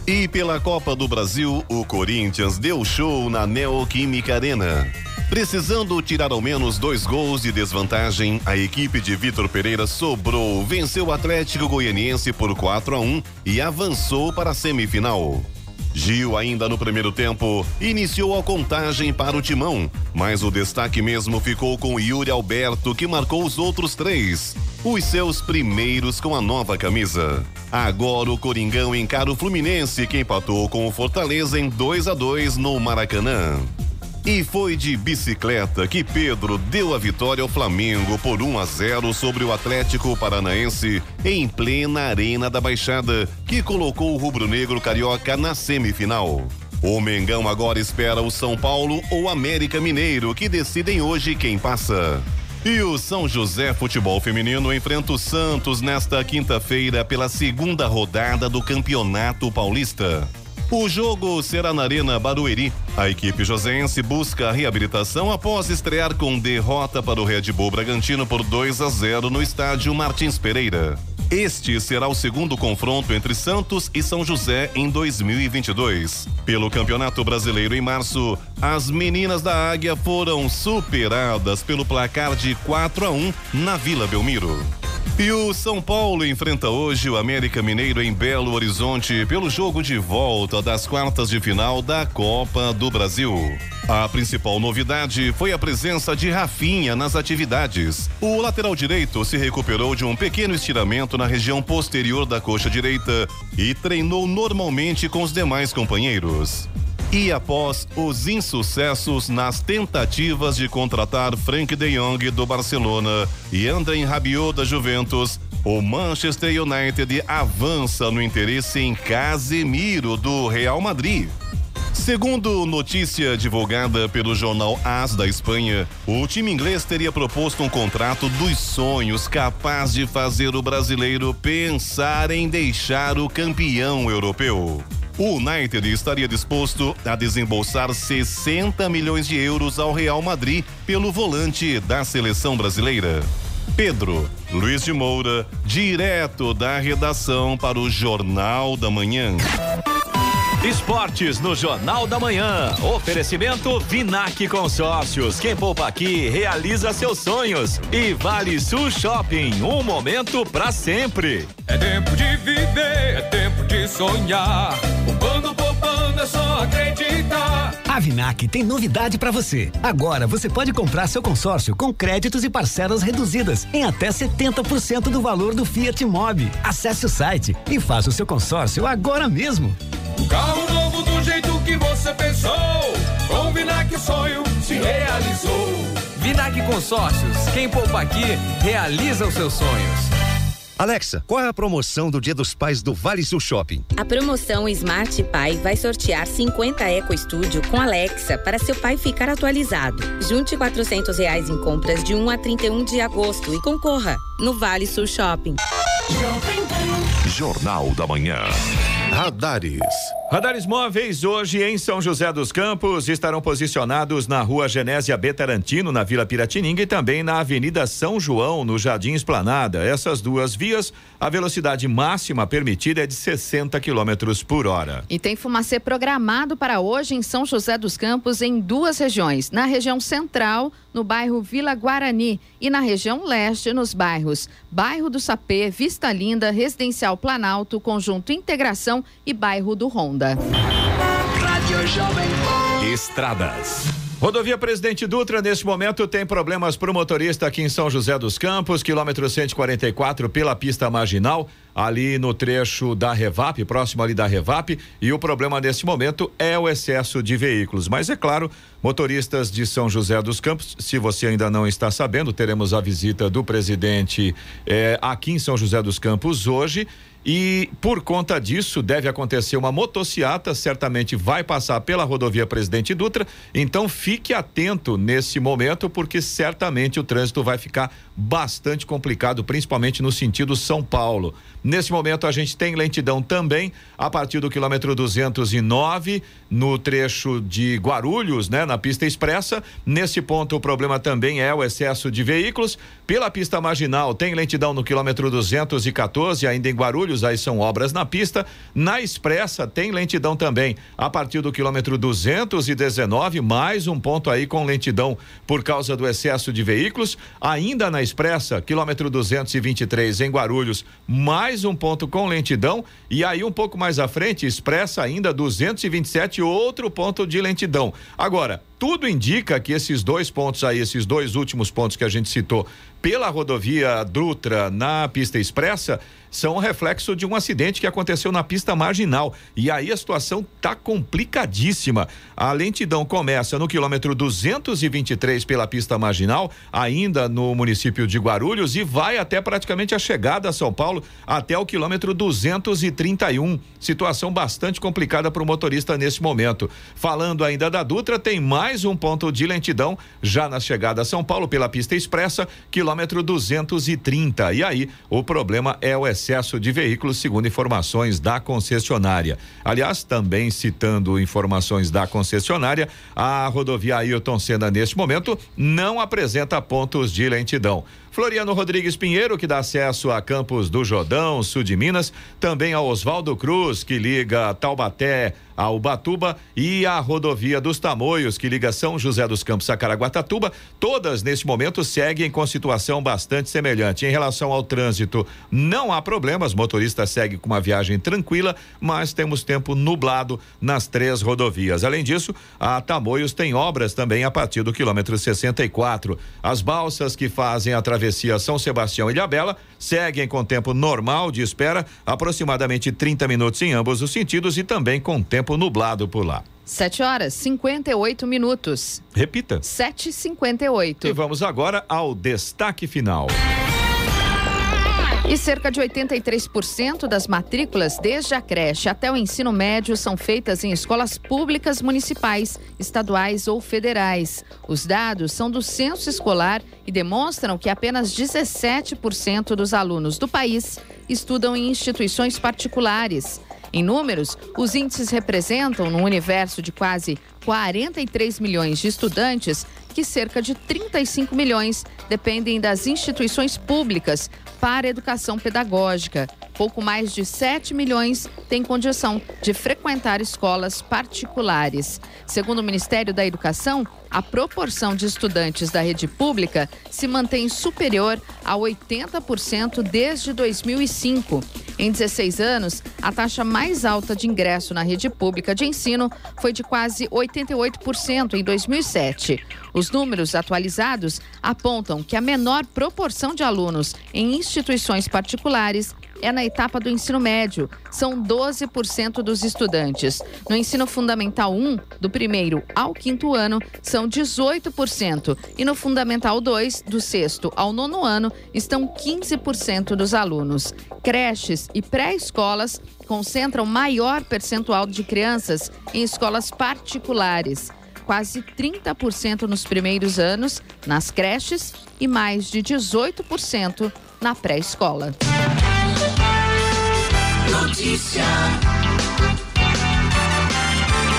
E pela Copa do Brasil, o Corinthians deu show na Neoquímica Arena. Precisando tirar ao menos dois gols de desvantagem, a equipe de Vitor Pereira sobrou, venceu o Atlético Goianiense por 4 a 1 e avançou para a semifinal. Gil, ainda no primeiro tempo, iniciou a contagem para o timão, mas o destaque mesmo ficou com Yuri Alberto, que marcou os outros três, os seus primeiros com a nova camisa. Agora o Coringão encara o Fluminense, que empatou com o Fortaleza em 2 a 2 no Maracanã. E foi de bicicleta que Pedro deu a vitória ao Flamengo por 1 a 0 sobre o Atlético Paranaense em plena Arena da Baixada, que colocou o rubro-negro carioca na semifinal. O Mengão agora espera o São Paulo ou América Mineiro, que decidem hoje quem passa. E o São José Futebol Feminino enfrenta o Santos nesta quinta-feira pela segunda rodada do Campeonato Paulista. O jogo será na Arena Barueri. A equipe josense busca a reabilitação após estrear com derrota para o Red Bull Bragantino por 2 a 0 no estádio Martins Pereira. Este será o segundo confronto entre Santos e São José em 2022. Pelo Campeonato Brasileiro em março, as meninas da Águia foram superadas pelo placar de 4 a 1 na Vila Belmiro. E o São Paulo enfrenta hoje o América Mineiro em Belo Horizonte pelo jogo de volta das quartas de final da Copa do Brasil. A principal novidade foi a presença de Rafinha nas atividades. O lateral direito se recuperou de um pequeno estiramento na região posterior da coxa direita e treinou normalmente com os demais companheiros. E após os insucessos nas tentativas de contratar Frank de Jong do Barcelona e André Rabiot da Juventus, o Manchester United avança no interesse em Casemiro do Real Madrid. Segundo notícia divulgada pelo jornal AS da Espanha, o time inglês teria proposto um contrato dos sonhos capaz de fazer o brasileiro pensar em deixar o campeão europeu. O United estaria disposto a desembolsar 60 milhões de euros ao Real Madrid pelo volante da seleção brasileira. Pedro Luiz de Moura, direto da redação para o Jornal da Manhã. Esportes no Jornal da Manhã. Oferecimento Vinac Consórcios. Quem poupa aqui realiza seus sonhos. E Vale Sul Shopping. Um momento para sempre. É tempo de viver, é tempo de sonhar. Poupando, poupando, é só acreditar. A Vinac tem novidade para você. Agora você pode comprar seu consórcio com créditos e parcelas reduzidas em até 70% do valor do Fiat Mobi. Acesse o site e faça o seu consórcio agora mesmo. Carro novo do jeito que você pensou. Com Vinac o sonho se realizou. Vinac Consórcios. Quem poupa aqui realiza os seus sonhos. Alexa, qual é a promoção do Dia dos Pais do Vale Sul Shopping? A promoção Smart Pai vai sortear 50 Eco Studio com Alexa para seu pai ficar atualizado. Junte 400 reais em compras de 1 a 31 de agosto e concorra no Vale Sul Shopping. Jornal da Manhã. Radares. Radares móveis hoje em São José dos Campos estarão posicionados na rua Genésia B. Tarantino, na Vila Piratininga e também na Avenida São João, no Jardim Esplanada. Essas duas vias, a velocidade máxima permitida é de 60 quilômetros por hora. E tem fumacê programado para hoje em São José dos Campos em duas regiões. Na região central, no bairro Vila Guarani e na região leste, nos bairros Bairro do Sapê, Vista Linda, Residencial Planalto, Conjunto Integração e Bairro do Honda. Estradas. Rodovia Presidente Dutra, neste momento, tem problemas para o motorista aqui em São José dos Campos, quilômetro 144, pela pista marginal, ali no trecho da Revap, próximo ali da Revap. E o problema neste momento é o excesso de veículos. Mas é claro, motoristas de São José dos Campos, se você ainda não está sabendo, teremos a visita do presidente eh, aqui em São José dos Campos hoje. E por conta disso, deve acontecer uma motociata, certamente vai passar pela rodovia Presidente Dutra. Então fique atento nesse momento, porque certamente o trânsito vai ficar bastante complicado, principalmente no sentido São Paulo. Nesse momento a gente tem lentidão também a partir do quilômetro 209 no trecho de Guarulhos, né, na pista expressa. Nesse ponto o problema também é o excesso de veículos. Pela pista marginal tem lentidão no quilômetro 214 ainda em Guarulhos, aí são obras na pista. Na expressa tem lentidão também a partir do quilômetro 219, mais um ponto aí com lentidão por causa do excesso de veículos. Ainda na expressa, quilômetro 223 em Guarulhos, mais um ponto com lentidão e aí um pouco mais à frente, expressa ainda 227, outro ponto de lentidão. Agora, tudo indica que esses dois pontos aí, esses dois últimos pontos que a gente citou pela rodovia Dutra na pista expressa, são reflexo de um acidente que aconteceu na pista marginal. E aí a situação tá complicadíssima. A lentidão começa no quilômetro 223 pela pista marginal, ainda no município de Guarulhos, e vai até praticamente a chegada a São Paulo, até o quilômetro 231. Situação bastante complicada para o motorista nesse momento. Falando ainda da Dutra, tem mais um ponto de lentidão já na chegada a São Paulo pela pista expressa, quilômetro 230. E aí o problema é o excesso de veículos, segundo informações da concessionária. Aliás, também citando informações da concessionária, a rodovia Ailton Senna neste momento não apresenta pontos de lentidão. Floriano Rodrigues Pinheiro, que dá acesso a Campos do Jordão, sul de Minas, também a Oswaldo Cruz, que liga Taubaté a Ubatuba e a rodovia dos Tamoios, que liga São José dos Campos a Caraguatatuba, todas neste momento seguem com situação bastante semelhante. Em relação ao trânsito, não há problemas, motorista segue com uma viagem tranquila, mas temos tempo nublado nas três rodovias. Além disso, a Tamoios tem obras também a partir do quilômetro 64. As balsas que fazem a travessia São Sebastião e Ilhabela seguem com tempo normal de espera, aproximadamente 30 minutos em ambos os sentidos e também com tempo nublado por lá. 7 horas 58 minutos. Repita. 7h58. E vamos agora ao destaque final. E cerca de 83% das matrículas, desde a creche até o ensino médio, são feitas em escolas públicas municipais, estaduais ou federais. Os dados são do censo escolar e demonstram que apenas 17% dos alunos do país estudam em instituições particulares. Em números, os índices representam, num universo de quase 43 milhões de estudantes, que cerca de 35 milhões dependem das instituições públicas para educação pedagógica. Pouco mais de 7 milhões têm condição de frequentar escolas particulares. Segundo o Ministério da Educação, a proporção de estudantes da rede pública se mantém superior a 80% desde 2005. Em 16 anos, a taxa mais alta de ingresso na rede pública de ensino foi de quase 88% em 2007. Os números atualizados apontam que a menor proporção de alunos em instituições particulares é na etapa do ensino médio. São 12% dos estudantes. No ensino fundamental 1, do primeiro ao quinto ano, são 18%. E no fundamental 2, do sexto ao nono ano, estão 15% dos alunos. Creches e pré-escolas concentram maior percentual de crianças em escolas particulares quase 30% nos primeiros anos nas creches e mais de 18% na pré-escola. Notícia.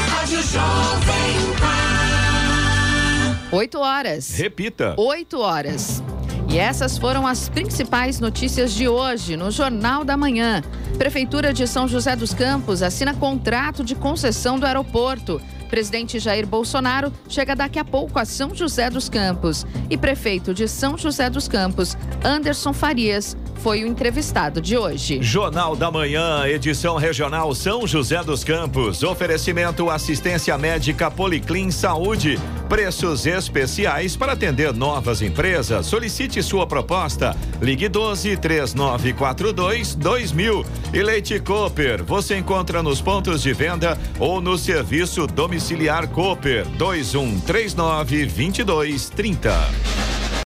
Rádio Jovem Pan. 8 horas. Repita. 8 horas. E essas foram as principais notícias de hoje no Jornal da Manhã. Prefeitura de São José dos Campos assina contrato de concessão do aeroporto. Presidente Jair Bolsonaro chega daqui a pouco a São José dos Campos. E prefeito de São José dos Campos, Anderson Farias, foi o entrevistado de hoje. Jornal da Manhã, edição regional São José dos Campos. Oferecimento assistência médica Policlin Saúde. Preços especiais para atender novas empresas. Solicite sua proposta. Ligue 12 3942 2000. E Leite Cooper. Você encontra nos pontos de venda ou no serviço domiciliar Cooper 2139 2230.